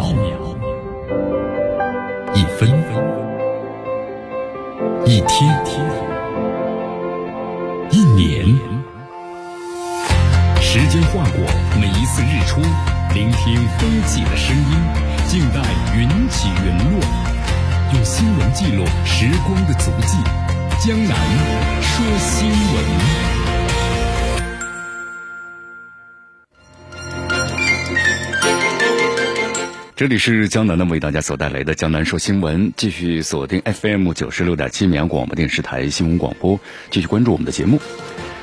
秒，一分一天，一年，时间划过每一次日出，聆听风起的声音，静待云起云落，用新闻记录时光的足迹。江南说新闻。这里是江南的为大家所带来的江南说新闻，继续锁定 FM 九十六点七绵阳广播电视台新闻广播，继续关注我们的节目。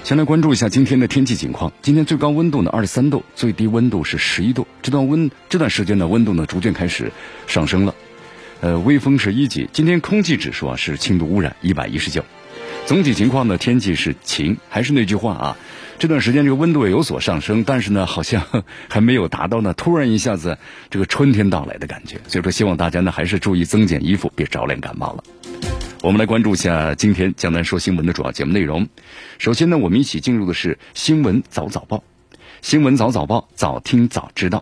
先来关注一下今天的天气情况。今天最高温度呢二十三度，最低温度是十一度。这段温这段时间呢温度呢逐渐开始上升了，呃，微风是一级。今天空气指数啊是轻度污染一百一十九。总体情况呢天气是晴，还是那句话啊。这段时间这个温度也有所上升，但是呢，好像还没有达到呢突然一下子这个春天到来的感觉。所以说，希望大家呢还是注意增减衣服，别着凉感冒了。我们来关注一下今天江南说新闻的主要节目内容。首先呢，我们一起进入的是新闻早早报，新闻早早报，早听早知道。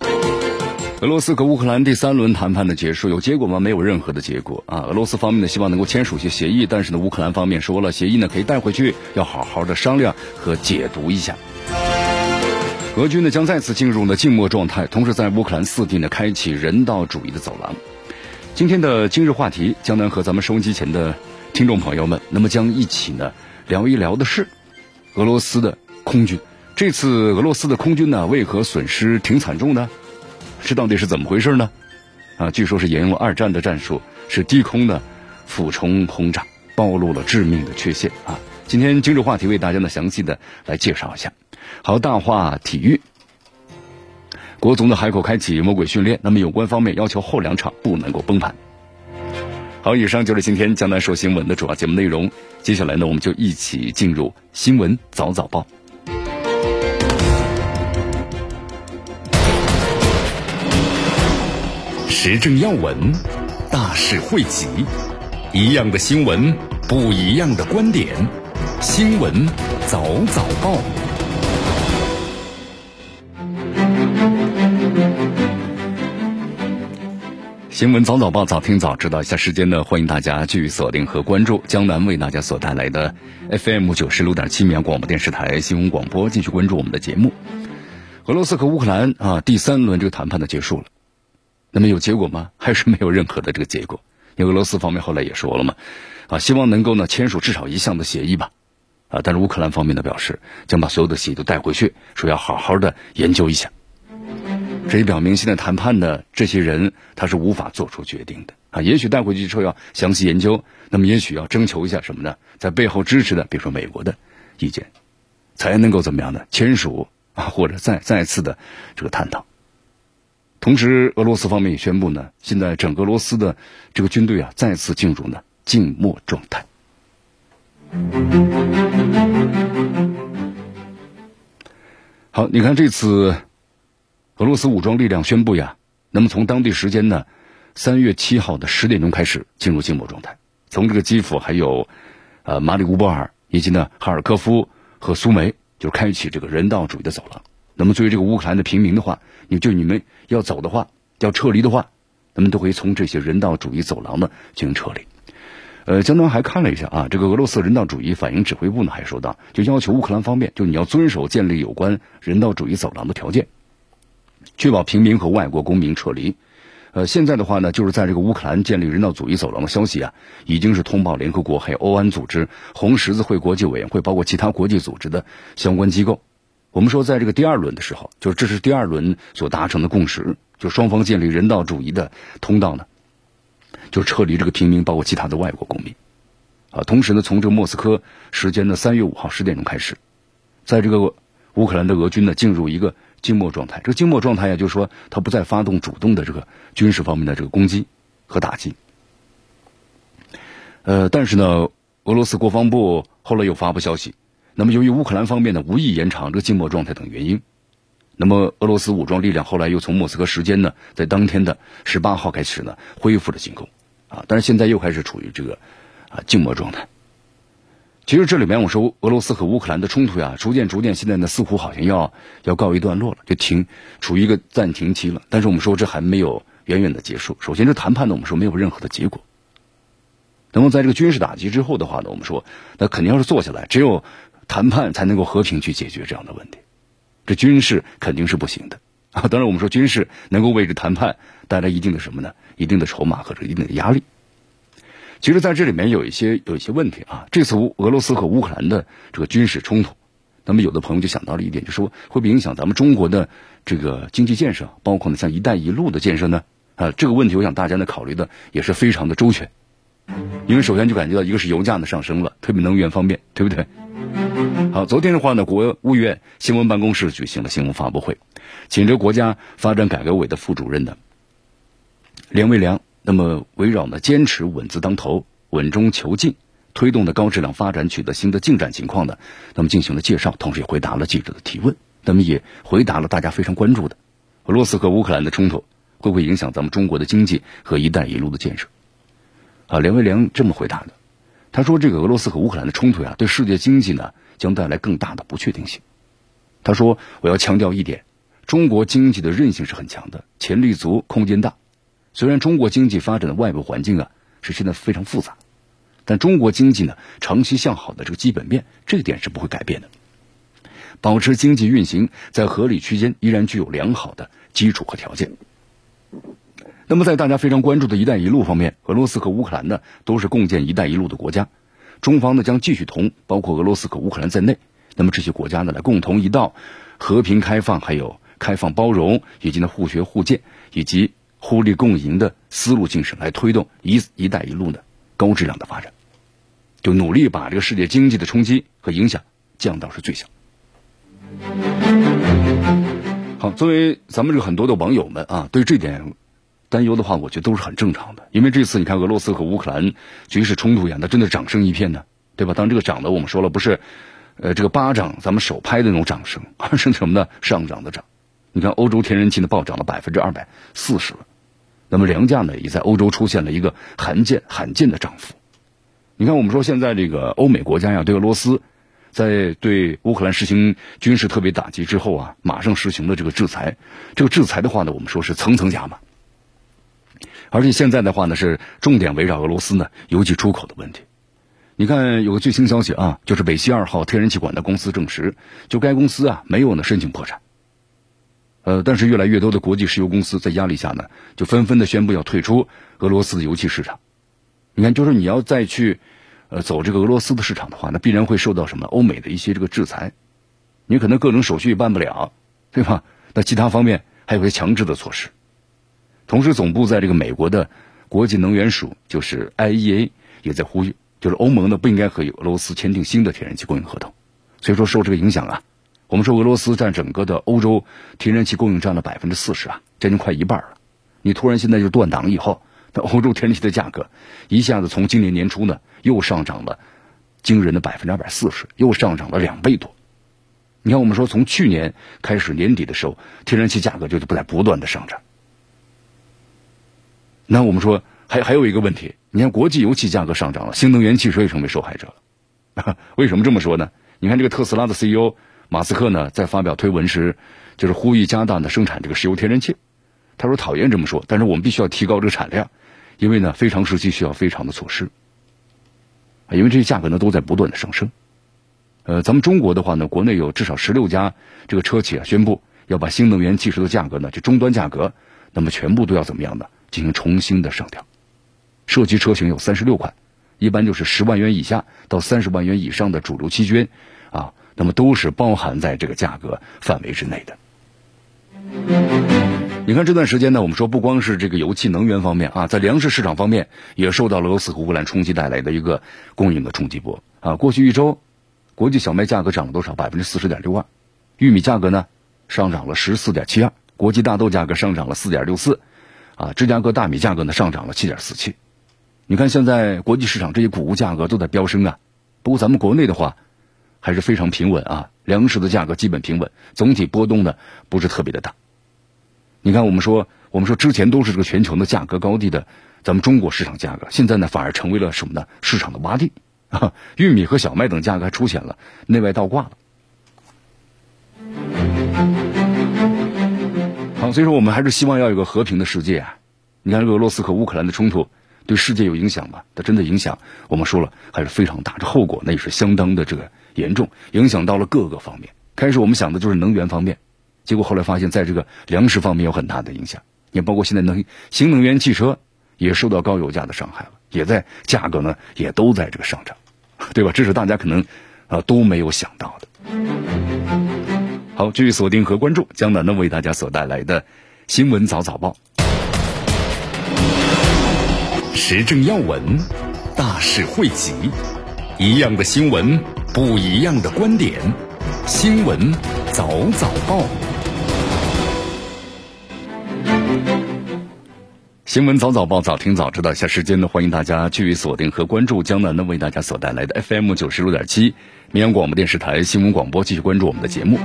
俄罗斯和乌克兰第三轮谈判的结束有结果吗？没有任何的结果啊！俄罗斯方面呢希望能够签署一些协议，但是呢乌克兰方面说了，协议呢可以带回去，要好好的商量和解读一下。俄军呢将再次进入了静默状态，同时在乌克兰四地呢开启人道主义的走廊。今天的今日话题，江南和咱们收音机前的听众朋友们，那么将一起呢聊一聊的是俄罗斯的空军。这次俄罗斯的空军呢为何损失挺惨重呢？这到底是怎么回事呢？啊，据说是沿用二战的战术，是低空的俯冲轰炸，暴露了致命的缺陷啊！今天今日话题为大家呢详细的来介绍一下。好，大话体育，国足的海口开启魔鬼训练，那么有关方面要求后两场不能够崩盘。好，以上就是今天江南说新闻的主要节目内容。接下来呢，我们就一起进入新闻早早报。时政要闻，大事汇集，一样的新闻，不一样的观点。新闻早早报，新闻早早报，早听早知道。一下时间呢，欢迎大家继续锁定和关注江南为大家所带来的 FM 九十六点七绵广播电视台新闻广播，继续关注我们的节目。俄罗斯和乌克兰啊，第三轮这个谈判的结束了。那么有结果吗？还是没有任何的这个结果？因为俄罗斯方面后来也说了嘛，啊，希望能够呢签署至少一项的协议吧，啊，但是乌克兰方面呢表示将把所有的协议都带回去，说要好好的研究一下。这也表明现在谈判的这些人他是无法做出决定的啊，也许带回去之后要详细研究，那么也许要征求一下什么呢？在背后支持的，比如说美国的意见，才能够怎么样呢？签署啊，或者再再次的这个探讨。同时，俄罗斯方面也宣布呢，现在整个俄罗斯的这个军队啊，再次进入呢静默状态。好，你看这次俄罗斯武装力量宣布呀，那么从当地时间呢三月七号的十点钟开始进入静默状态，从这个基辅还有呃马里乌波尔以及呢哈尔科夫和苏梅，就开启这个人道主义的走廊。那么，作为这个乌克兰的平民的话，你就你们要走的话，要撤离的话，那么都可以从这些人道主义走廊呢进行撤离。呃，江南还看了一下啊，这个俄罗斯人道主义反应指挥部呢还说到，就要求乌克兰方面，就你要遵守建立有关人道主义走廊的条件，确保平民和外国公民撤离。呃，现在的话呢，就是在这个乌克兰建立人道主义走廊的消息啊，已经是通报联合国、还有欧安组织、红十字会国际委员会，包括其他国际组织的相关机构。我们说，在这个第二轮的时候，就是这是第二轮所达成的共识，就双方建立人道主义的通道呢，就撤离这个平民，包括其他的外国公民，啊，同时呢，从这个莫斯科时间的三月五号十点钟开始，在这个乌克兰的俄军呢进入一个静默状态。这个静默状态呀，就是说他不再发动主动的这个军事方面的这个攻击和打击。呃，但是呢，俄罗斯国防部后来又发布消息。那么，由于乌克兰方面呢无意延长这个静默状态等原因，那么俄罗斯武装力量后来又从莫斯科时间呢，在当天的十八号开始呢恢复了进攻，啊，但是现在又开始处于这个啊静默状态。其实这里面我说俄罗斯和乌克兰的冲突呀，逐渐逐渐现在呢似乎好像要要告一段落了，就停处于一个暂停期了。但是我们说这还没有远远的结束。首先，这谈判呢，我们说没有任何的结果。那么，在这个军事打击之后的话呢，我们说，那肯定要是坐下来，只有谈判才能够和平去解决这样的问题。这军事肯定是不行的啊！当然，我们说军事能够为这谈判带来一定的什么呢？一定的筹码和这一定的压力。其实，在这里面有一些有一些问题啊。这次俄罗斯和乌克兰的这个军事冲突，那么有的朋友就想到了一点，就说会不会影响咱们中国的这个经济建设，包括呢像“一带一路”的建设呢？啊，这个问题我想大家呢考虑的也是非常的周全。因为首先就感觉到一个是油价的上升了，特别能源方面，对不对？好，昨天的话呢，国务院新闻办公室举行了新闻发布会，请这国家发展改革委的副主任呢，连维良，那么围绕呢坚持稳字当头、稳中求进，推动的高质量发展取得新的进展情况呢，那么进行了介绍，同时也回答了记者的提问，那么也回答了大家非常关注的俄罗斯和乌克兰的冲突会不会影响咱们中国的经济和“一带一路”的建设。啊，连维良这么回答的，他说：“这个俄罗斯和乌克兰的冲突啊，对世界经济呢将带来更大的不确定性。”他说：“我要强调一点，中国经济的韧性是很强的，潜力足，空间大。虽然中国经济发展的外部环境啊是现在非常复杂，但中国经济呢长期向好的这个基本面，这个点是不会改变的。保持经济运行在合理区间，依然具有良好的基础和条件。”那么，在大家非常关注的一带一路方面，俄罗斯和乌克兰呢都是共建一带一路的国家，中方呢将继续同包括俄罗斯和乌克兰在内，那么这些国家呢来共同一道和平开放、还有开放包容以及呢互学互鉴以及互利共赢的思路精神来推动一一带一路的高质量的发展，就努力把这个世界经济的冲击和影响降到是最小。好，作为咱们这个很多的网友们啊，对这点。担忧的话，我觉得都是很正常的，因为这次你看俄罗斯和乌克兰军事冲突一样，那真的掌声一片呢，对吧？当这个涨的我们说了不是，呃，这个巴掌咱们手拍的那种掌声，而是什么呢？上涨的涨。你看欧洲天然气呢暴涨了百分之二百四十了，那么粮价呢也在欧洲出现了一个罕见罕见的涨幅。你看我们说现在这个欧美国家呀对俄罗斯，在对乌克兰实行军事特别打击之后啊，马上实行了这个制裁。这个制裁的话呢，我们说是层层加码。而且现在的话呢，是重点围绕俄罗斯呢油气出口的问题。你看有个最新消息啊，就是北溪二号天然气管道公司证实，就该公司啊没有呢申请破产。呃，但是越来越多的国际石油公司在压力下呢，就纷纷的宣布要退出俄罗斯的油气市场。你看，就是你要再去呃走这个俄罗斯的市场的话，那必然会受到什么欧美的一些这个制裁，你可能各种手续也办不了，对吧？那其他方面还有些强制的措施。同时，总部在这个美国的国际能源署，就是 IEA，也在呼吁，就是欧盟呢不应该和俄罗斯签订新的天然气供应合同。所以说，受这个影响啊，我们说俄罗斯占整个的欧洲天然气供应占了百分之四十啊，将近快一半了。你突然现在就断档以后，那欧洲天然气的价格一下子从今年年初呢又上涨了惊人的百分之二百四十，又上涨了两倍多。你看，我们说从去年开始年底的时候，天然气价格就是不在不断的上涨。那我们说，还还有一个问题，你看国际油气价格上涨了，新能源汽车也成为受害者了。为什么这么说呢？你看这个特斯拉的 CEO 马斯克呢，在发表推文时，就是呼吁加大呢生产这个石油天然气。他说讨厌这么说，但是我们必须要提高这个产量，因为呢非常时期需要非常的措施。因为这些价格呢都在不断的上升。呃，咱们中国的话呢，国内有至少十六家这个车企啊宣布要把新能源汽车的价格呢，就终端价格，那么全部都要怎么样呢？进行重新的上调，涉及车型有三十六款，一般就是十万元以下到三十万元以上的主流期间，啊，那么都是包含在这个价格范围之内的。你看这段时间呢，我们说不光是这个油气能源方面啊，在粮食市场方面也受到了俄罗斯和乌克兰冲击带来的一个供应的冲击波啊。过去一周，国际小麦价格涨了多少？百分之四十点六二，玉米价格呢上涨了十四点七二，国际大豆价格上涨了四点六四。啊，芝加哥大米价格呢上涨了七点四七，你看现在国际市场这些谷物价格都在飙升啊。不过咱们国内的话还是非常平稳啊，粮食的价格基本平稳，总体波动呢不是特别的大。你看我们说我们说之前都是这个全球的价格高地的，咱们中国市场价格现在呢反而成为了什么呢？市场的洼地 啊，玉米和小麦等价格还出现了内外倒挂了。所以说我们还是希望要有个和平的世界啊。你看俄罗斯和乌克兰的冲突对世界有影响吗？它真的影响，我们说了还是非常大，这后果那也是相当的这个严重，影响到了各个方面。开始我们想的就是能源方面，结果后来发现，在这个粮食方面有很大的影响，也包括现在能新能源汽车也受到高油价的伤害了，也在价格呢也都在这个上涨，对吧？这是大家可能啊都没有想到的。好，继续锁定和关注江南呢为大家所带来的新闻早早报，时政要闻，大事汇集，一样的新闻，不一样的观点。新闻早早报，新闻早早报，早听早知道一。下时间呢，欢迎大家继续锁定和关注江南呢为大家所带来的 FM 九十六点七绵阳广播电视台新闻广播，继续关注我们的节目。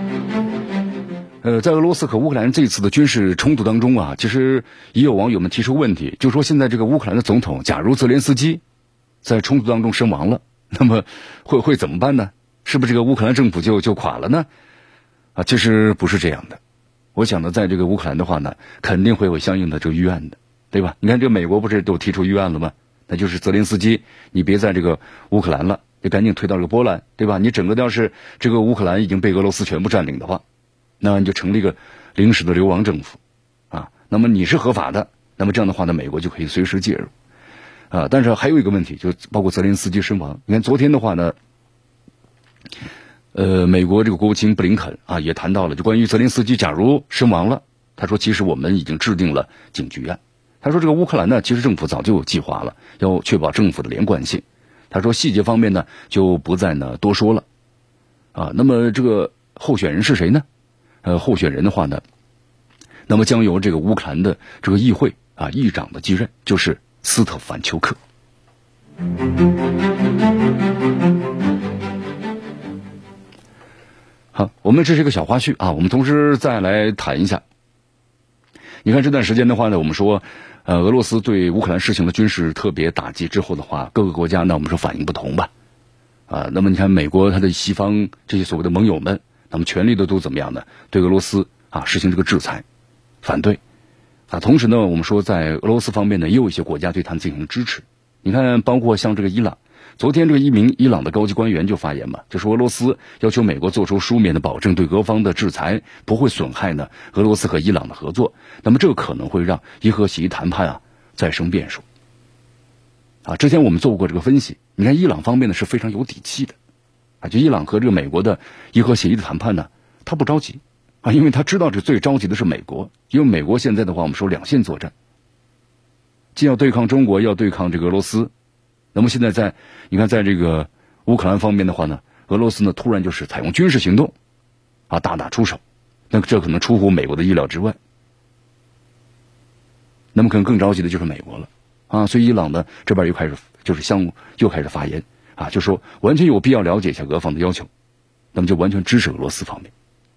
呃，在俄罗斯和乌克兰这次的军事冲突当中啊，其实也有网友们提出问题，就说现在这个乌克兰的总统，假如泽连斯基在冲突当中身亡了，那么会会怎么办呢？是不是这个乌克兰政府就就垮了呢？啊，其实不是这样的。我想呢，在这个乌克兰的话呢，肯定会有相应的这个预案的，对吧？你看，这个美国不是都提出预案了吗？那就是泽连斯基，你别在这个乌克兰了，你赶紧退到这个波兰，对吧？你整个要是这个乌克兰已经被俄罗斯全部占领的话，那你就成立一个临时的流亡政府，啊，那么你是合法的，那么这样的话呢，美国就可以随时介入，啊，但是还有一个问题，就包括泽连斯基身亡。你看昨天的话呢。呃，美国这个国务卿布林肯啊，也谈到了，就关于泽连斯基假如身亡了，他说，其实我们已经制定了警局案。他说，这个乌克兰呢，其实政府早就有计划了，要确保政府的连贯性。他说，细节方面呢，就不再呢多说了。啊，那么这个候选人是谁呢？呃，候选人的话呢，那么将由这个乌克兰的这个议会啊议长的继任，就是斯特凡丘克。好，我们这是一个小花絮啊。我们同时再来谈一下。你看这段时间的话呢，我们说，呃，俄罗斯对乌克兰实行了军事特别打击之后的话，各个国家那，我们说反应不同吧。啊，那么你看美国它的西方这些所谓的盟友们，那么全力的都怎么样呢？对俄罗斯啊实行这个制裁，反对。啊，同时呢，我们说在俄罗斯方面呢，也有一些国家对他们进行支持。你看，包括像这个伊朗。昨天，这个一名伊朗的高级官员就发言嘛，就说俄罗斯要求美国做出书面的保证，对俄方的制裁不会损害呢俄罗斯和伊朗的合作。那么，这可能会让伊核协议谈判啊再生变数。啊，之前我们做过这个分析，你看伊朗方面呢是非常有底气的，啊，就伊朗和这个美国的伊核协议的谈判呢，他不着急啊，因为他知道这最着急的是美国，因为美国现在的话，我们说两线作战，既要对抗中国，要对抗这个俄罗斯。那么现在在，你看，在这个乌克兰方面的话呢，俄罗斯呢突然就是采用军事行动，啊，大打出手，那这可能出乎美国的意料之外。那么可能更着急的就是美国了，啊，所以伊朗呢这边又开始就是相又开始发言，啊，就说完全有必要了解一下俄方的要求，那么就完全支持俄罗斯方面。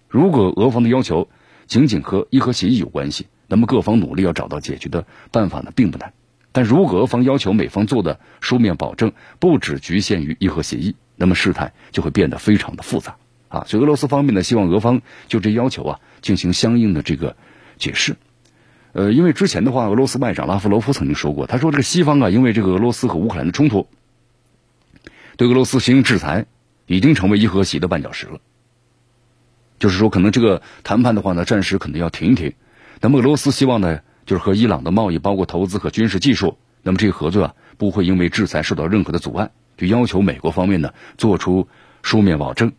如果俄方的要求仅仅和伊核协议有关系，那么各方努力要找到解决的办法呢，并不难。但如果俄方要求美方做的书面保证不只局限于伊核协议，那么事态就会变得非常的复杂啊！所以俄罗斯方面呢，希望俄方就这要求啊进行相应的这个解释。呃，因为之前的话，俄罗斯外长拉夫罗夫曾经说过，他说这个西方啊，因为这个俄罗斯和乌克兰的冲突，对俄罗斯实行制裁，已经成为伊核协议的绊脚石了。就是说，可能这个谈判的话呢，暂时可能要停一停。那么俄罗斯希望呢？就是和伊朗的贸易，包括投资和军事技术，那么这个合作啊，不会因为制裁受到任何的阻碍。就要求美国方面呢，做出书面保证。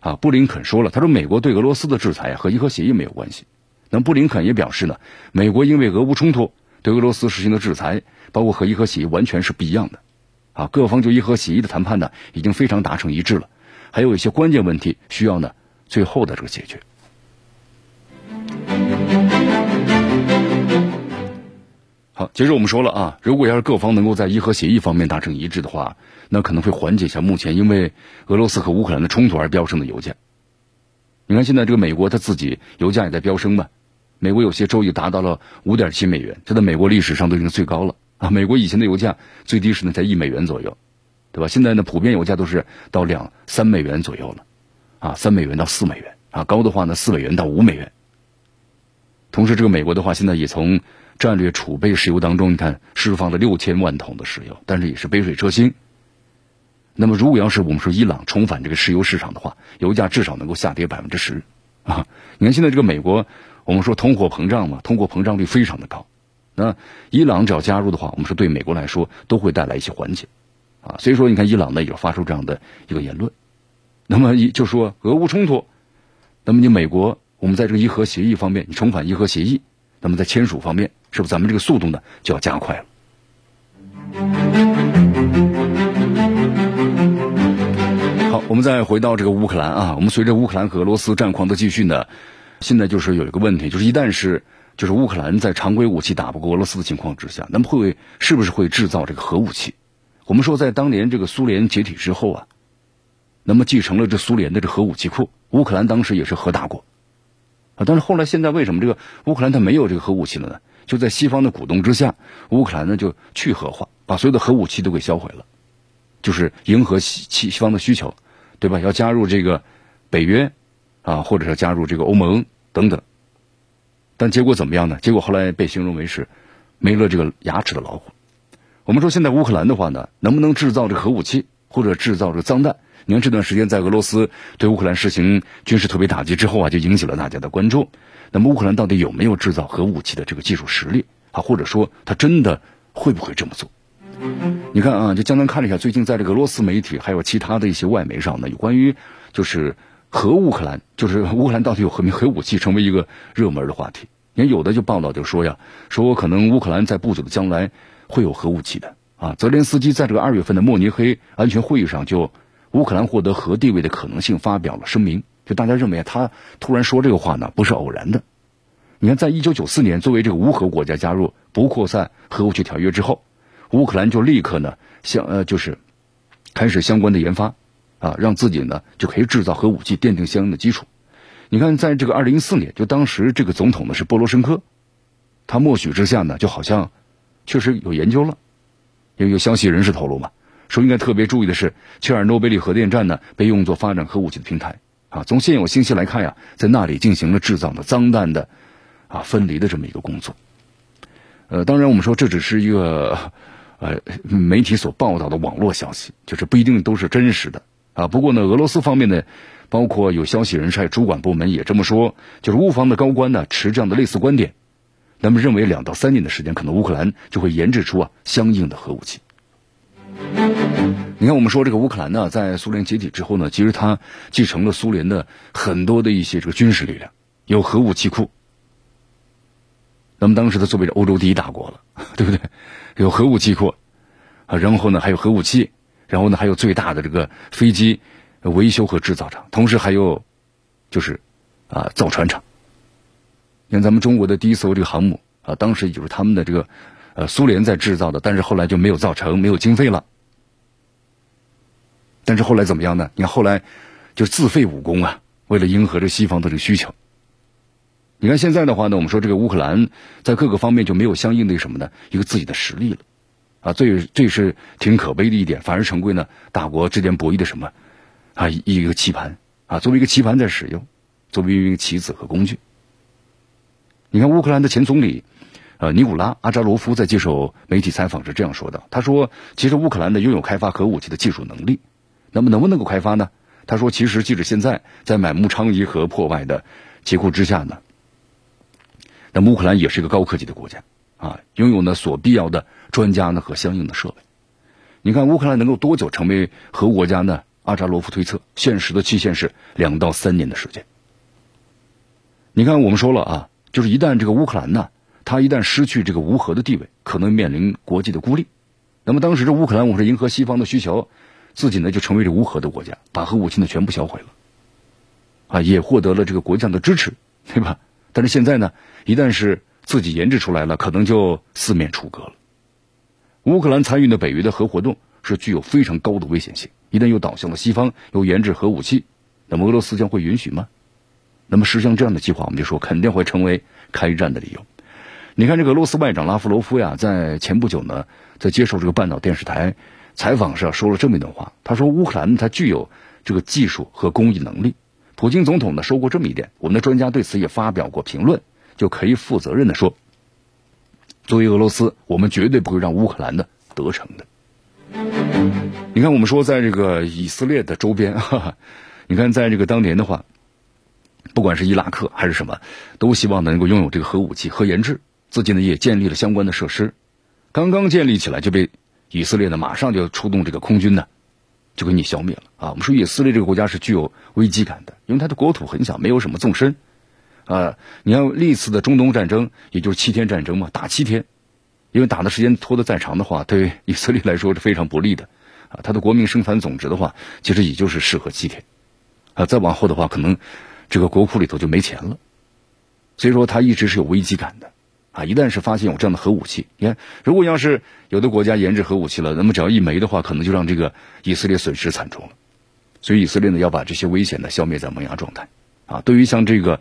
啊，布林肯说了，他说美国对俄罗斯的制裁和伊核协议没有关系。那布林肯也表示呢，美国因为俄乌冲突对俄罗斯实行的制裁，包括和伊核协议完全是不一样的。啊，各方就伊核协议的谈判呢，已经非常达成一致了，还有一些关键问题需要呢，最后的这个解决。好，接着我们说了啊，如果要是各方能够在伊核协议方面达成一致的话，那可能会缓解一下目前因为俄罗斯和乌克兰的冲突而飙升的油价。你看现在这个美国它自己油价也在飙升嘛，美国有些州已达到了五点七美元，这在美国历史上都已经最高了啊。美国以前的油价最低时呢才一美元左右，对吧？现在呢普遍油价都是到两三美元左右了，啊，三美元到四美元啊，高的话呢四美元到五美元。同时，这个美国的话，现在也从战略储备石油当中，你看释放了六千万桶的石油，但是也是杯水车薪。那么，如果要是我们说伊朗重返这个石油市场的话，油价至少能够下跌百分之十啊！你看现在这个美国，我们说通货膨胀嘛，通货膨胀率非常的高。那伊朗只要加入的话，我们说对美国来说都会带来一些缓解啊。所以说，你看伊朗呢也发出这样的一个言论，那么一就说俄乌冲突，那么你美国。我们在这个伊核协议方面，你重返伊核协议，那么在签署方面，是不是咱们这个速度呢就要加快了？好，我们再回到这个乌克兰啊，我们随着乌克兰和俄罗斯战况的继续呢，现在就是有一个问题，就是一旦是就是乌克兰在常规武器打不过俄罗斯的情况之下，那么会是不是会制造这个核武器？我们说在当年这个苏联解体之后啊，那么继承了这苏联的这核武器库，乌克兰当时也是核大国。啊！但是后来现在为什么这个乌克兰它没有这个核武器了呢？就在西方的鼓动之下，乌克兰呢就去核化，把所有的核武器都给销毁了，就是迎合西西方的需求，对吧？要加入这个北约啊，或者是加入这个欧盟等等。但结果怎么样呢？结果后来被形容为是没了这个牙齿的老虎。我们说现在乌克兰的话呢，能不能制造这核武器，或者制造这个脏弹？你看这段时间在俄罗斯对乌克兰实行军事特别打击之后啊，就引起了大家的关注。那么乌克兰到底有没有制造核武器的这个技术实力啊？或者说他真的会不会这么做？你看啊，就江南看了一下，最近在这个俄罗斯媒体还有其他的一些外媒上呢，有关于就是核乌克兰，就是乌克兰到底有核没核武器，成为一个热门的话题。你看有的就报道就说呀，说可能乌克兰在不久的将来会有核武器的啊。泽连斯基在这个二月份的慕尼黑安全会议上就。乌克兰获得核地位的可能性发表了声明，就大家认为他突然说这个话呢不是偶然的。你看，在一九九四年作为这个无核国家加入不扩散核武器条约之后，乌克兰就立刻呢相呃就是开始相关的研发啊，让自己呢就可以制造核武器，奠定相应的基础。你看，在这个二零一四年，就当时这个总统呢是波罗申科，他默许之下呢，就好像确实有研究了，因为有消息人士透露嘛。说应该特别注意的是，切尔诺贝利核电站呢被用作发展核武器的平台啊。从现有信息来看呀，在那里进行了制造的脏弹的啊分离的这么一个工作。呃，当然我们说这只是一个呃媒体所报道的网络消息，就是不一定都是真实的啊。不过呢，俄罗斯方面呢，包括有消息人士、主管部门也这么说，就是乌方的高官呢持这样的类似观点，那么认为两到三年的时间，可能乌克兰就会研制出啊相应的核武器。你看，我们说这个乌克兰呢，在苏联解体之后呢，其实它继承了苏联的很多的一些这个军事力量，有核武器库。那么当时它作为欧洲第一大国了，对不对？有核武器库啊，然后呢还有核武器，然后呢还有最大的这个飞机维修和制造厂，同时还有就是啊造船厂。你看咱们中国的第一艘这个航母啊，当时也就是他们的这个。呃，苏联在制造的，但是后来就没有造成，没有经费了。但是后来怎么样呢？你看后来就自废武功啊，为了迎合这西方的这个需求。你看现在的话呢，我们说这个乌克兰在各个方面就没有相应的什么呢？一个自己的实力了啊，这这是挺可悲的一点，反而成为呢大国之间博弈的什么啊一个棋盘啊，作为一个棋盘在使用，作为一个棋子和工具。你看乌克兰的前总理。呃，尼古拉·阿扎罗夫在接受媒体采访时这样说的：“他说，其实乌克兰呢拥有开发核武器的技术能力，那么能不能够开发呢？他说，其实即使现在在满目疮痍和破败的结构之下呢，那乌克兰也是一个高科技的国家啊，拥有呢所必要的专家呢和相应的设备。你看乌克兰能够多久成为核国家呢？阿扎罗夫推测，现实的期限是两到三年的时间。你看，我们说了啊，就是一旦这个乌克兰呢。”他一旦失去这个无核的地位，可能面临国际的孤立。那么当时这乌克兰，我们是迎合西方的需求，自己呢就成为这无核的国家，把核武器呢全部销毁了，啊，也获得了这个国际上的支持，对吧？但是现在呢，一旦是自己研制出来了，可能就四面楚歌了。乌克兰参与的北约的核活动是具有非常高的危险性，一旦又倒向了西方，又研制核武器，那么俄罗斯将会允许吗？那么实行这样的计划，我们就说肯定会成为开战的理由。你看，这个俄罗斯外长拉夫罗夫呀，在前不久呢，在接受这个半岛电视台采访时啊说了这么一段话。他说：“乌克兰它具有这个技术和工艺能力。”普京总统呢说过这么一点，我们的专家对此也发表过评论，就可以负责任的说，作为俄罗斯，我们绝对不会让乌克兰的得逞的。你看，我们说在这个以色列的周边，哈哈，你看在这个当年的话，不管是伊拉克还是什么，都希望能够拥有这个核武器、核研制，自己呢也建立了相关的设施。刚刚建立起来就被以色列呢马上就要出动这个空军呢，就给你消灭了啊！我们说以色列这个国家是具有危机感的，因为它的国土很小，没有什么纵深啊。你看历次的中东战争，也就是七天战争嘛，打七天。因为打的时间拖得再长的话，对以色列来说是非常不利的，啊，它的国民生产总值的话，其实也就是适合七天，啊，再往后的话，可能这个国库里头就没钱了，所以说它一直是有危机感的，啊，一旦是发现有这样的核武器，你看，如果要是有的国家研制核武器了，那么只要一枚的话，可能就让这个以色列损失惨重了，所以以色列呢要把这些危险呢消灭在萌芽状态，啊，对于像这个，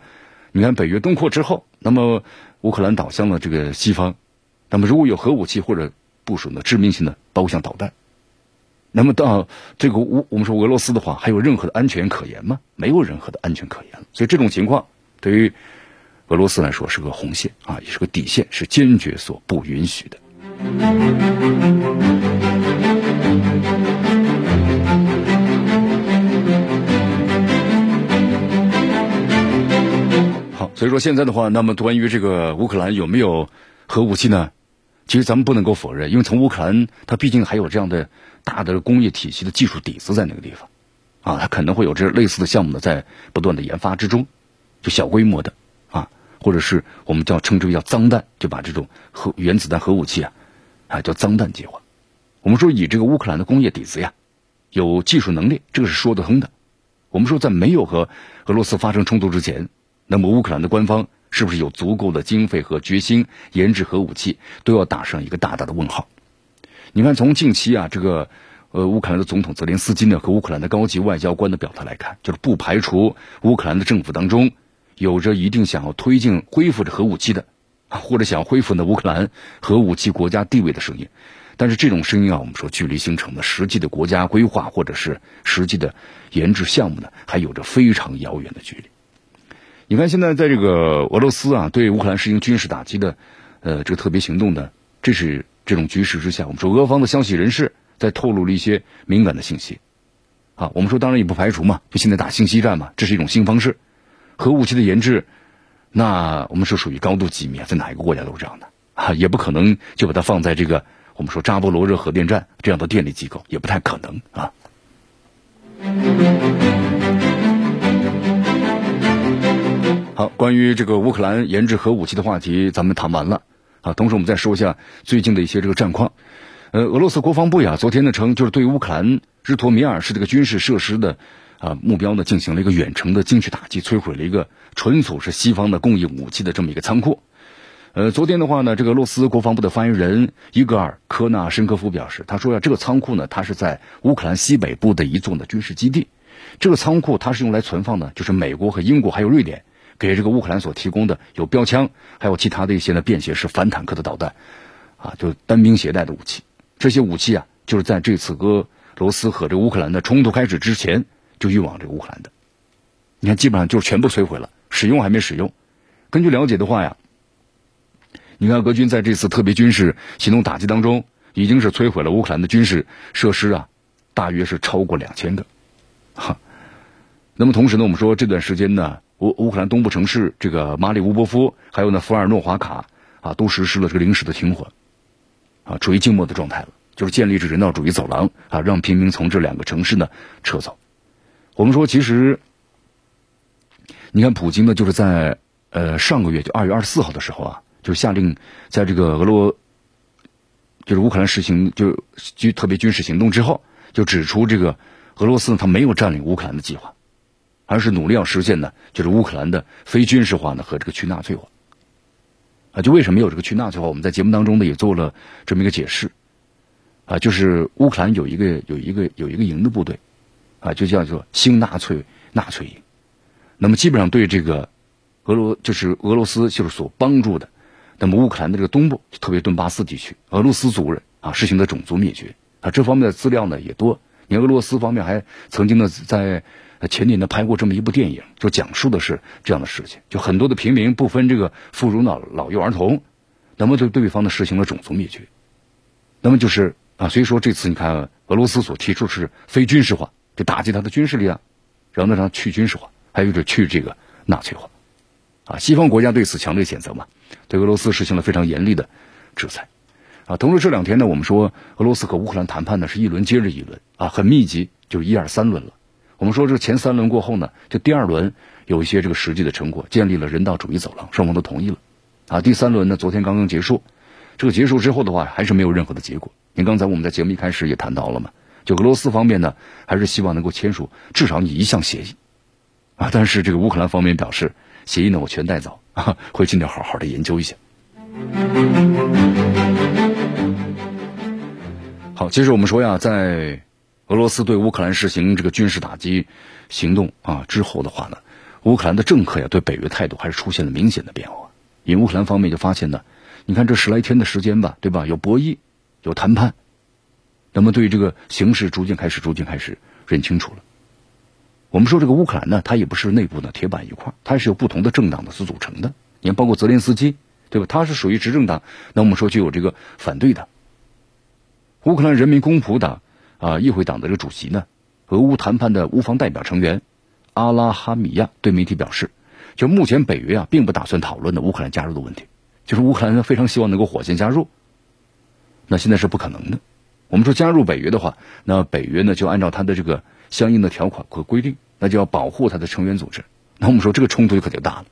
你看北约东扩之后，那么乌克兰倒向了这个西方。那么，如果有核武器或者部署呢致命性的包括像导弹，那么到这个乌我们说俄罗斯的话，还有任何的安全可言吗？没有任何的安全可言。所以这种情况对于俄罗斯来说是个红线啊，也是个底线，是坚决所不允许的。好，所以说现在的话，那么关于这个乌克兰有没有核武器呢？其实咱们不能够否认，因为从乌克兰，它毕竟还有这样的大的工业体系的技术底子在那个地方，啊，它可能会有这类似的项目呢，在不断的研发之中，就小规模的，或者是我们叫称之为叫脏弹，就把这种核原子弹核武器啊，啊叫脏弹计划。我们说以这个乌克兰的工业底子呀，有技术能力，这个是说得通的。我们说在没有和俄罗斯发生冲突之前，那么乌克兰的官方。是不是有足够的经费和决心研制核武器，都要打上一个大大的问号。你看，从近期啊，这个呃乌克兰的总统泽连斯基呢和乌克兰的高级外交官的表态来看，就是不排除乌克兰的政府当中有着一定想要推进恢复着核武器的，或者想恢复呢乌克兰核武器国家地位的声音。但是这种声音啊，我们说距离形成的实际的国家规划或者是实际的研制项目呢，还有着非常遥远的距离。你看，现在在这个俄罗斯啊，对乌克兰实行军事打击的，呃，这个特别行动呢，这是这种局势之下，我们说俄方的消息人士在透露了一些敏感的信息，啊，我们说当然也不排除嘛，就现在打信息战嘛，这是一种新方式，核武器的研制，那我们是属于高度机密啊，在哪一个国家都是这样的啊，也不可能就把它放在这个我们说扎波罗热核电站这样的电力机构，也不太可能啊。好，关于这个乌克兰研制核武器的话题，咱们谈完了啊。同时，我们再说一下最近的一些这个战况。呃，俄罗斯国防部呀，昨天呢称，就是对乌克兰日托米尔市这个军事设施的啊目标呢进行了一个远程的精确打击，摧毁了一个纯属是西方的供应武器的这么一个仓库。呃，昨天的话呢，这个俄罗斯国防部的发言人伊戈尔科纳申科夫表示，他说呀，这个仓库呢，它是在乌克兰西北部的一座的军事基地。这个仓库它是用来存放的，就是美国和英国还有瑞典。给这个乌克兰所提供的有标枪，还有其他的一些呢便携式反坦克的导弹，啊，就单兵携带的武器。这些武器啊，就是在这次俄罗斯和这乌克兰的冲突开始之前就运往这乌克兰的。你看，基本上就是全部摧毁了，使用还没使用。根据了解的话呀，你看俄军在这次特别军事行动打击当中，已经是摧毁了乌克兰的军事设施啊，大约是超过两千个。哈，那么同时呢，我们说这段时间呢。乌乌克兰东部城市这个马里乌波夫，还有呢福尔诺华卡啊，都实施了这个临时的停火，啊，处于静默的状态了，就是建立着人道主义走廊啊，让平民从这两个城市呢撤走。我们说，其实你看，普京呢，就是在呃上个月就二月二十四号的时候啊，就下令在这个俄罗就是乌克兰实行就军特别军事行动之后，就指出这个俄罗斯他没有占领乌克兰的计划。而是努力要实现呢，就是乌克兰的非军事化呢和这个去纳粹化啊。就为什么有这个去纳粹化？我们在节目当中呢也做了这么一个解释啊，就是乌克兰有一个有一个有一个营的部队啊，就叫做新纳粹纳粹营。那么基本上对这个俄罗就是俄罗斯就是所帮助的，那么乌克兰的这个东部，特别顿巴斯地区俄罗斯族人啊实行的种族灭绝啊，这方面的资料呢也多。你俄罗斯方面还曾经呢在。那前年呢拍过这么一部电影，就讲述的是这样的事情，就很多的平民不分这个妇孺老老幼儿童，那么对对方呢实行了种族灭绝。那么就是啊，所以说这次你看俄罗斯所提出是非军事化，就打击他的军事力量，然后呢让去军事化，还有就是去这个纳粹化，啊，西方国家对此强烈谴责嘛，对俄罗斯实行了非常严厉的制裁。啊，同时这两天呢，我们说俄罗斯和乌克兰谈判呢是一轮接着一轮啊，很密集，就是一二三轮了。我们说这前三轮过后呢，就第二轮有一些这个实际的成果，建立了人道主义走廊，双方都同意了。啊，第三轮呢，昨天刚刚结束，这个结束之后的话，还是没有任何的结果。您刚才我们在节目一开始也谈到了嘛，就俄罗斯方面呢，还是希望能够签署至少你一项协议，啊，但是这个乌克兰方面表示，协议呢我全带走，啊，会尽量好好的研究一下。好，接着我们说呀，在俄罗斯对乌克兰实行这个军事打击行动啊之后的话呢，乌克兰的政客呀对北约态度还是出现了明显的变化。因为乌克兰方面就发现呢，你看这十来天的时间吧，对吧？有博弈，有谈判，那么对这个形势逐渐开始逐渐开始认清楚了。我们说这个乌克兰呢，它也不是内部的铁板一块，它是由不同的政党的所组成的。你看，包括泽连斯基，对吧？他是属于执政党，那我们说就有这个反对的。乌克兰人民公仆党啊，议会党的这个主席呢，俄乌谈判的乌方代表成员阿拉哈米亚对媒体表示，就目前北约啊，并不打算讨论的乌克兰加入的问题，就是乌克兰非常希望能够火线加入，那现在是不可能的。我们说加入北约的话，那北约呢就按照它的这个相应的条款和规定，那就要保护它的成员组织。那我们说这个冲突就可就大了，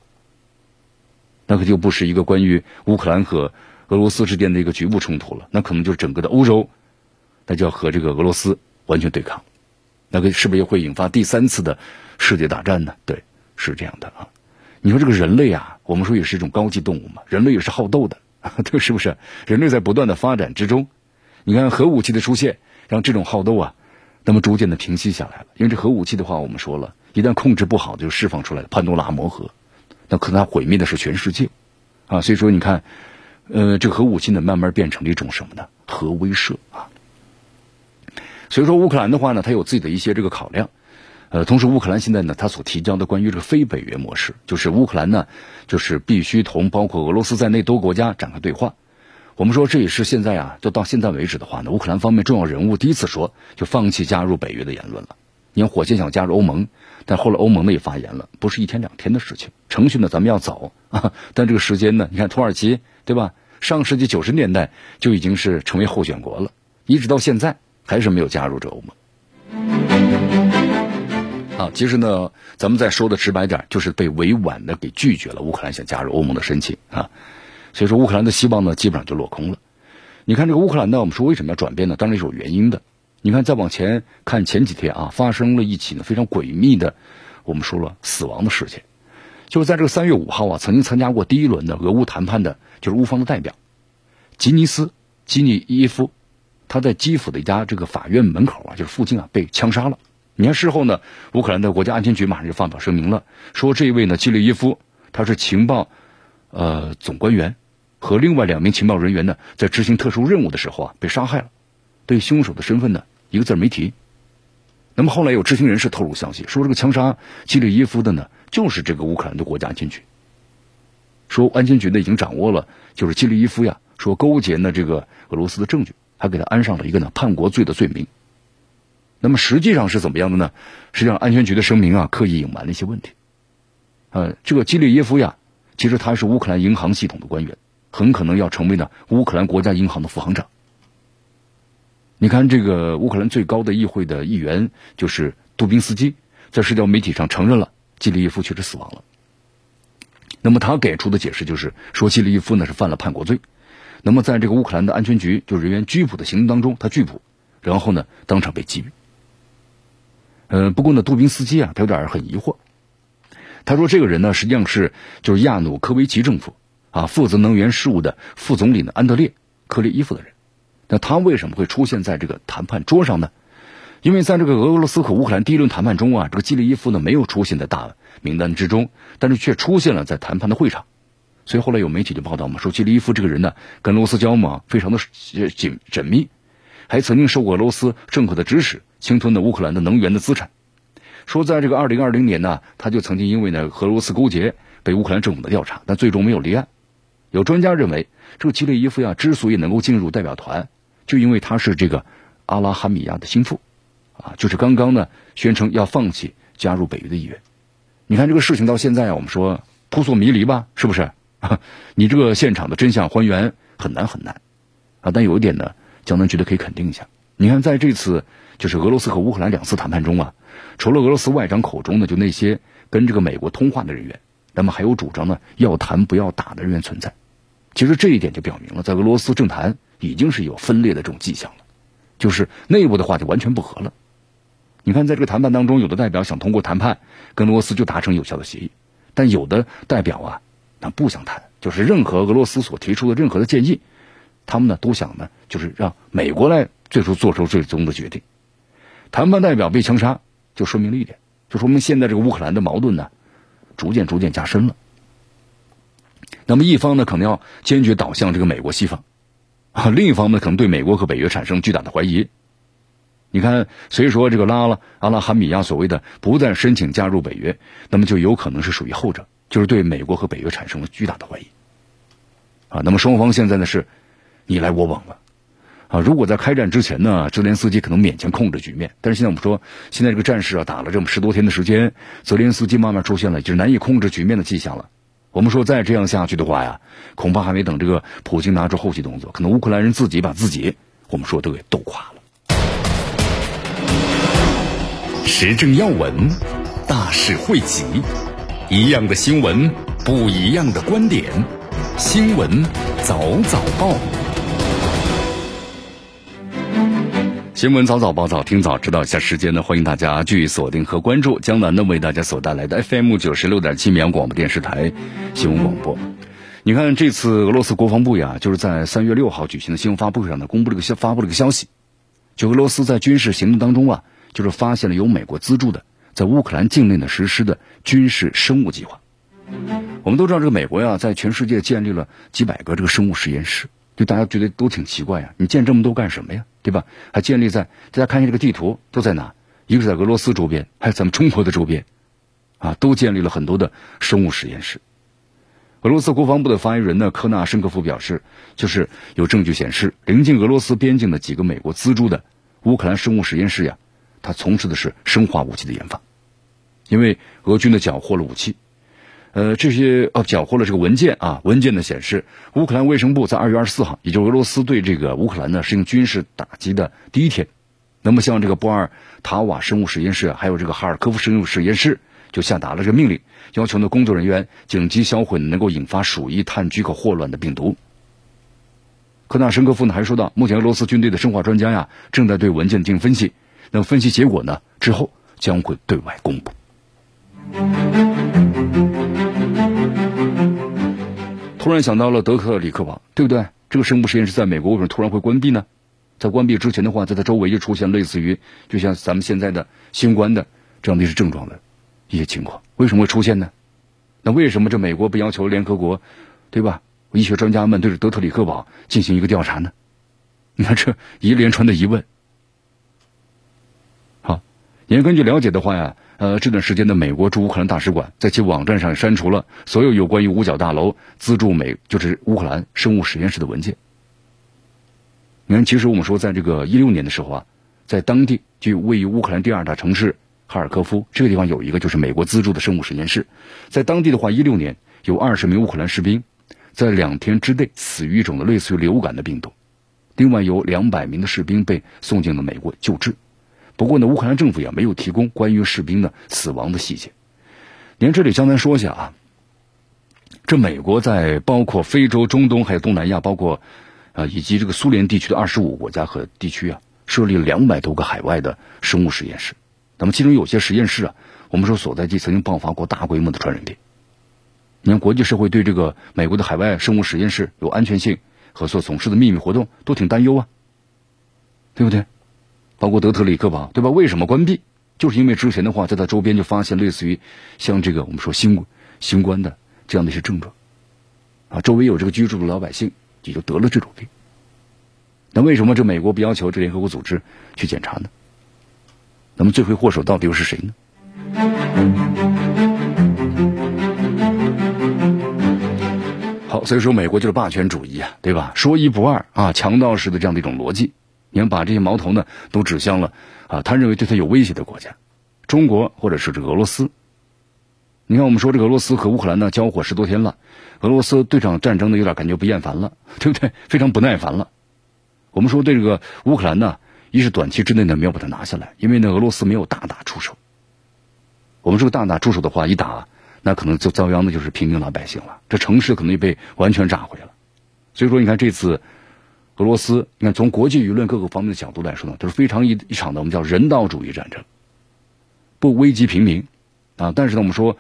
那可就不是一个关于乌克兰和俄罗斯之间的一个局部冲突了，那可能就是整个的欧洲。那就要和这个俄罗斯完全对抗，那个是不是也会引发第三次的世界大战呢？对，是这样的啊。你说这个人类啊，我们说也是一种高级动物嘛，人类也是好斗的，对，是不是？人类在不断的发展之中，你看核武器的出现，让这种好斗啊，那么逐渐的平息下来了。因为这核武器的话，我们说了一旦控制不好，就释放出来潘多拉魔盒，那可能它毁灭的是全世界啊。所以说，你看，呃，这核武器呢，慢慢变成了一种什么呢？核威慑啊。所以说乌克兰的话呢，它有自己的一些这个考量，呃，同时乌克兰现在呢，它所提交的关于这个非北约模式，就是乌克兰呢，就是必须同包括俄罗斯在内多国家展开对话。我们说这也是现在啊，就到现在为止的话呢，乌克兰方面重要人物第一次说就放弃加入北约的言论了。你看火箭想加入欧盟，但后来欧盟呢也发言了，不是一天两天的事情，程序呢咱们要走啊，但这个时间呢，你看土耳其对吧？上世纪九十年代就已经是成为候选国了，一直到现在。还是没有加入这欧盟。啊，其实呢，咱们再说的直白点，就是被委婉的给拒绝了乌克兰想加入欧盟的申请啊。所以说，乌克兰的希望呢，基本上就落空了。你看这个乌克兰呢，我们说为什么要转变呢？当然是有原因的。你看再往前看，前几天啊，发生了一起呢非常诡秘的，我们说了死亡的事情，就是在这个三月五号啊，曾经参加过第一轮的俄乌谈判的，就是乌方的代表吉尼斯吉尼耶夫。他在基辅的一家这个法院门口啊，就是附近啊，被枪杀了。你看事后呢，乌克兰的国家安全局马上就发表声明了，说这一位呢基里耶夫，他是情报呃总官员，和另外两名情报人员呢在执行特殊任务的时候啊被杀害了。对凶手的身份呢一个字没提。那么后来有知情人士透露消息，说这个枪杀基里耶夫的呢就是这个乌克兰的国家安全局。说安全局呢已经掌握了就是基里耶夫呀说勾结呢这个俄罗斯的证据。还给他安上了一个呢叛国罪的罪名。那么实际上是怎么样的呢？实际上安全局的声明啊，刻意隐瞒了一些问题。呃，这个基列耶夫呀，其实他是乌克兰银行系统的官员，很可能要成为呢乌克兰国家银行的副行长。你看，这个乌克兰最高的议会的议员就是杜宾斯基，在社交媒体上承认了基里耶夫确实死亡了。那么他给出的解释就是说，基里耶夫呢是犯了叛国罪。那么，在这个乌克兰的安全局就人员拘捕的行动当中，他拒捕，然后呢，当场被击毙。呃，不过呢，杜宾斯基啊，他有点很疑惑。他说，这个人呢，实际上是就是亚努科维奇政府啊负责能源事务的副总理呢安德烈克列伊夫的人。那他为什么会出现在这个谈判桌上呢？因为在这个俄罗斯和乌克兰第一轮谈判中啊，这个基列伊夫呢没有出现在大名单之中，但是却出现了在谈判的会场。所以后来有媒体就报道嘛，说基利伊夫这个人呢，跟罗斯交往非常的紧缜密，还曾经受过俄罗斯政客的指使，侵吞了乌克兰的能源的资产。说在这个二零二零年呢，他就曾经因为呢和俄罗斯勾结被乌克兰政府的调查，但最终没有立案。有专家认为，这个基列伊夫呀之所以能够进入代表团，就因为他是这个阿拉哈米亚的心腹，啊，就是刚刚呢宣称要放弃加入北约的意愿。你看这个事情到现在啊，我们说扑朔迷离吧，是不是？你这个现场的真相还原很难很难啊。但有一点呢，江南觉得可以肯定一下。你看在这次就是俄罗斯和乌克兰两次谈判中啊，除了俄罗斯外长口中的就那些跟这个美国通话的人员，那么还有主张呢要谈不要打的人员存在。其实这一点就表明了，在俄罗斯政坛已经是有分裂的这种迹象了，就是内部的话就完全不和了。你看，在这个谈判当中，有的代表想通过谈判跟俄罗斯就达成有效的协议，但有的代表啊，那不想谈，就是任何俄罗斯所提出的任何的建议，他们呢都想呢，就是让美国来最初做出最终的决定。谈判代表被枪杀，就说明了一点，就说明现在这个乌克兰的矛盾呢，逐渐逐渐加深了。那么一方呢，可能要坚决倒向这个美国西方，啊，另一方呢，可能对美国和北约产生巨大的怀疑。你看，所以说这个拉了阿拉哈米亚所谓的不再申请加入北约，那么就有可能是属于后者，就是对美国和北约产生了巨大的怀疑。啊，那么双方现在呢是你来我往了。啊，如果在开战之前呢，泽连斯基可能勉强控制局面，但是现在我们说，现在这个战事啊打了这么十多天的时间，泽连斯基慢慢出现了就是难以控制局面的迹象了。我们说再这样下去的话呀，恐怕还没等这个普京拿出后续动作，可能乌克兰人自己把自己，我们说都给斗垮了。时政要闻，大事汇集，一样的新闻，不一样的观点。新闻早早报，新闻早早报早听早知道一下时间呢？欢迎大家继续锁定和关注江南呢为大家所带来的 FM 九十六点七绵阳广播电视台新闻广播。你看，这次俄罗斯国防部呀，就是在三月六号举行的新闻发布会上呢，公布了个消发布了个消息，就俄罗斯在军事行动当中啊。就是发现了由美国资助的在乌克兰境内呢实施的军事生物计划。我们都知道，这个美国呀，在全世界建立了几百个这个生物实验室，就大家觉得都挺奇怪呀。你建这么多干什么呀？对吧？还建立在大家看一下这个地图都在哪？一个是在俄罗斯周边，还有咱们中国的周边，啊，都建立了很多的生物实验室。俄罗斯国防部的发言人呢，科纳申科夫表示，就是有证据显示，临近俄罗斯边境的几个美国资助的乌克兰生物实验室呀。他从事的是生化武器的研发，因为俄军呢缴获了武器，呃，这些呃缴获了这个文件啊，文件呢显示，乌克兰卫生部在二月二十四号，也就是俄罗斯对这个乌克兰呢实行军事打击的第一天，那么像这个波尔塔瓦生物实验室，还有这个哈尔科夫生物实验室，就下达了这个命令，要求呢工作人员紧急销毁能够引发鼠疫、炭疽和霍乱的病毒。科纳申科夫呢还说到，目前俄罗斯军队的生化专家呀正在对文件进行分析。那么分析结果呢？之后将会对外公布。突然想到了德克里克堡，对不对？这个生物实验室在美国为什么突然会关闭呢？在关闭之前的话，在它周围就出现类似于就像咱们现在的新冠的这样的一些症状的一些情况，为什么会出现呢？那为什么这美国不要求联合国，对吧？医学专家们对着德特里克堡进行一个调查呢？你看这一连串的疑问。也根据了解的话呀，呃，这段时间的美国驻乌克兰大使馆在其网站上删除了所有有关于五角大楼资助美就是乌克兰生物实验室的文件。你看，其实我们说，在这个一六年的时候啊，在当地就位于乌克兰第二大城市哈尔科夫这个地方有一个就是美国资助的生物实验室，在当地的话，一六年有二十名乌克兰士兵在两天之内死于一种的类似于流感的病毒，另外有两百名的士兵被送进了美国救治。不过呢，乌克兰政府也没有提供关于士兵的死亡的细节。您这里将咱说一下啊，这美国在包括非洲、中东还有东南亚，包括啊以及这个苏联地区的二十五国家和地区啊，设立了两百多个海外的生物实验室。那么其中有些实验室啊，我们说所在地曾经爆发过大规模的传染病。你看，国际社会对这个美国的海外生物实验室有安全性和所从事的秘密活动都挺担忧啊，对不对？包括德特里克堡，对吧？为什么关闭？就是因为之前的话，在它周边就发现类似于像这个我们说新新冠的这样的一些症状，啊，周围有这个居住的老百姓也就得了这种病。那为什么这美国不要求这联合国组织去检查呢？那么罪魁祸首到底又是谁呢？好，所以说美国就是霸权主义啊，对吧？说一不二啊，强盗式的这样的一种逻辑，你看把这些矛头呢都指向了啊，他认为对他有威胁的国家，中国或者是这俄罗斯。你看，我们说这个俄罗斯和乌克兰呢交火十多天了，俄罗斯对场战争呢有点感觉不厌烦了，对不对？非常不耐烦了。我们说对这个乌克兰呢，一是短期之内呢没有把它拿下来，因为呢俄罗斯没有大打出手。我们说大打出手的话，一打那可能就遭殃的就是平民老百姓了，这城市可能就被完全炸毁了。所以说，你看这次俄罗斯，你看从国际舆论各个方面的角度来说呢，都是非常一一场的我们叫人道主义战争，不危及平民啊。但是呢，我们说。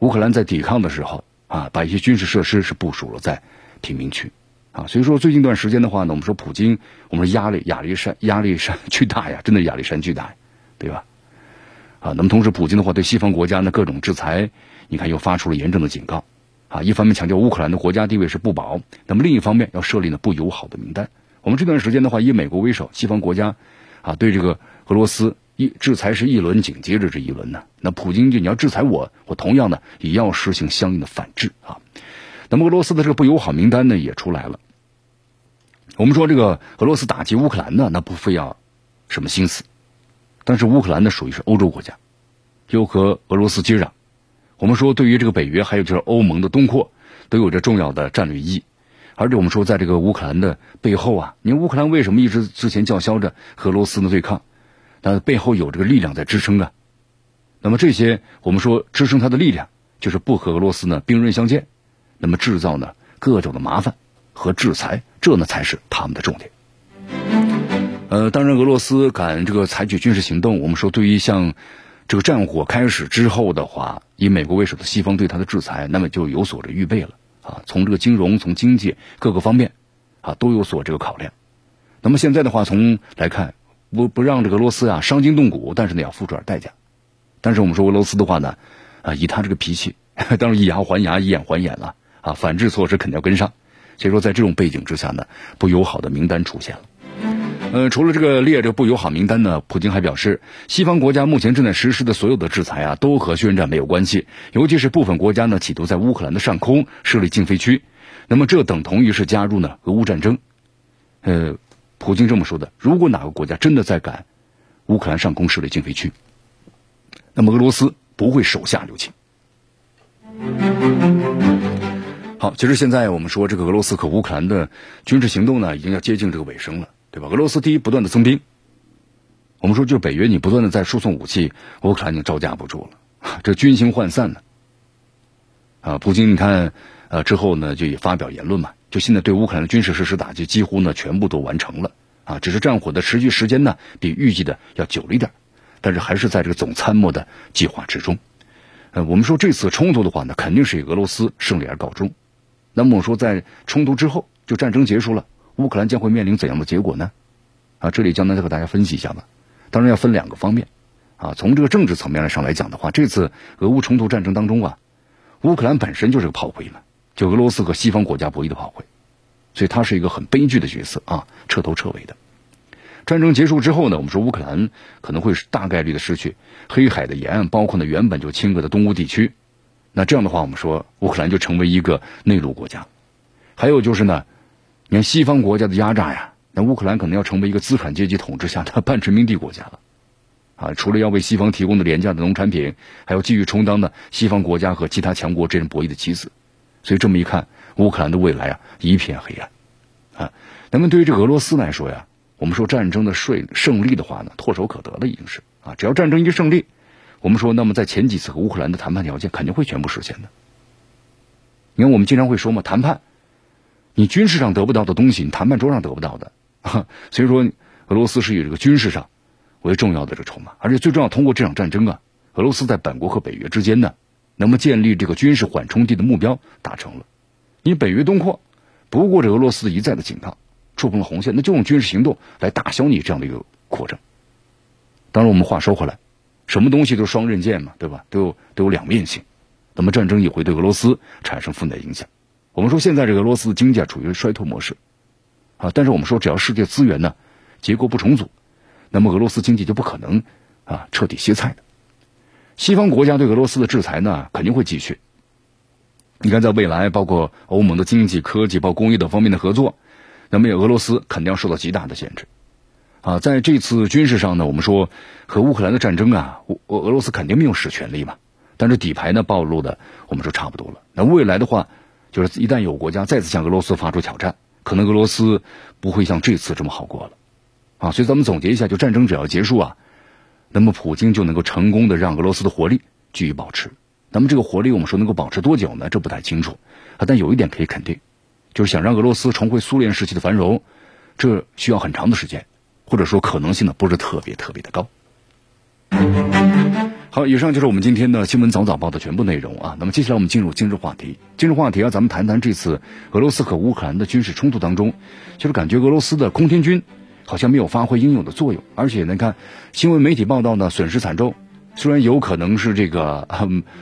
乌克兰在抵抗的时候啊，把一些军事设施是部署了在平民区，啊，所以说最近一段时间的话呢，我们说普京，我们说压力亚历山压力 山巨大呀，真的压力山巨大，对吧？啊，那么同时普京的话对西方国家呢各种制裁，你看又发出了严正的警告，啊，一方面强调乌克兰的国家地位是不保，那么另一方面要设立呢不友好的名单。我们这段时间的话，以美国为首，西方国家啊对这个俄罗斯。一制裁是一轮紧接着这一轮呢，那普京就你要制裁我，我同样呢也要实行相应的反制啊。那么俄罗斯的这个不友好名单呢也出来了。我们说这个俄罗斯打击乌克兰呢，那不费要什么心思，但是乌克兰呢属于是欧洲国家，又和俄罗斯接壤。我们说对于这个北约还有就是欧盟的东扩都有着重要的战略意义。而且我们说在这个乌克兰的背后啊，你乌克兰为什么一直之前叫嚣着和俄罗斯的对抗？那背后有这个力量在支撑啊，那么这些我们说支撑它的力量，就是不和俄罗斯呢兵刃相见，那么制造呢各种的麻烦和制裁，这呢才是他们的重点。呃，当然俄罗斯敢这个采取军事行动，我们说对于像这个战火开始之后的话，以美国为首的西方对他的制裁，那么就有所这预备了啊，从这个金融、从经济各个方面啊都有所这个考量。那么现在的话，从来看。不不让这个俄罗斯啊伤筋动骨，但是呢要付出点代价。但是我们说俄罗斯的话呢，啊以他这个脾气，当然以牙还牙，以眼还眼了啊，反制措施肯定要跟上。所以说在这种背景之下呢，不友好的名单出现了。呃，除了这个列这不友好名单呢，普京还表示，西方国家目前正在实施的所有的制裁啊，都和宣战没有关系。尤其是部分国家呢，企图在乌克兰的上空设立禁飞区，那么这等同于是加入呢俄乌战争。呃。普京这么说的：如果哪个国家真的在赶乌克兰上空设立禁飞区，那么俄罗斯不会手下留情。好，其实现在我们说这个俄罗斯和乌克兰的军事行动呢，已经要接近这个尾声了，对吧？俄罗斯第一不断的增兵，我们说就北约你不断的在输送武器，乌克兰已经招架不住了，这军心涣散呢。啊，普京你看，呃之后呢就也发表言论嘛。就现在对乌克兰的军事实施打击几乎呢全部都完成了啊，只是战火的持续时间呢比预计的要久了一点，但是还是在这个总参谋的计划之中。呃，我们说这次冲突的话呢，肯定是以俄罗斯胜利而告终。那么我说在冲突之后，就战争结束了，乌克兰将会面临怎样的结果呢？啊，这里江南再和大家分析一下吧。当然要分两个方面啊，从这个政治层面上来讲的话，这次俄乌冲突战争当中啊，乌克兰本身就是个炮灰嘛。就俄罗斯和西方国家博弈的炮灰，所以他是一个很悲剧的角色啊，彻头彻尾的。战争结束之后呢，我们说乌克兰可能会是大概率的失去黑海的沿岸，包括呢原本就亲俄的东乌地区。那这样的话，我们说乌克兰就成为一个内陆国家。还有就是呢，你看西方国家的压榨呀，那乌克兰可能要成为一个资产阶级统治下的半殖民地国家了。啊，除了要为西方提供的廉价的农产品，还要继续充当呢西方国家和其他强国之间博弈的棋子。所以这么一看，乌克兰的未来啊一片黑暗，啊，那么对于这俄罗斯来说呀，我们说战争的胜胜利的话呢，唾手可得的已经是啊，只要战争一胜利，我们说那么在前几次和乌克兰的谈判条件肯定会全部实现的。你看我们经常会说嘛，谈判，你军事上得不到的东西，你谈判桌上得不到的，所以说俄罗斯是以这个军事上为重要的这个筹码，而且最重要，通过这场战争啊，俄罗斯在本国和北约之间呢。那么建立这个军事缓冲地的目标达成了，你北约东扩，不顾这俄罗斯一再的警告，触碰了红线，那就用军事行动来打消你这样的一个扩张。当然，我们话说回来，什么东西都是双刃剑嘛，对吧？都有都有两面性。那么战争也会对俄罗斯产生负面影响。我们说现在这个俄罗斯的经济处于衰退模式，啊，但是我们说只要世界资源呢结构不重组，那么俄罗斯经济就不可能啊彻底歇菜的。西方国家对俄罗斯的制裁呢，肯定会继续。你看，在未来，包括欧盟的经济、科技、包括工业等方面的合作，那么俄罗斯肯定要受到极大的限制。啊，在这次军事上呢，我们说和乌克兰的战争啊，俄俄罗斯肯定没有使全力嘛。但是底牌呢暴露的，我们说差不多了。那未来的话，就是一旦有国家再次向俄罗斯发出挑战，可能俄罗斯不会像这次这么好过了。啊，所以咱们总结一下，就战争只要结束啊，那么普京就能够成功的让俄罗斯的活力继续保持。那么这个活力，我们说能够保持多久呢？这不太清楚啊。但有一点可以肯定，就是想让俄罗斯重回苏联时期的繁荣，这需要很长的时间，或者说可能性呢不是特别特别的高。好，以上就是我们今天的新闻早早报的全部内容啊。那么接下来我们进入今日话题。今日话题啊，咱们谈谈这次俄罗斯和乌克兰的军事冲突当中，就是感觉俄罗斯的空天军好像没有发挥应有的作用，而且呢，看新闻媒体报道呢，损失惨重。虽然有可能是这个，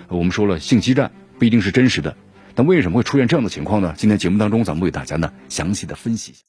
我们说了信息战不一定是真实的，但为什么会出现这样的情况呢？今天节目当中，咱们为大家呢详细的分析一下。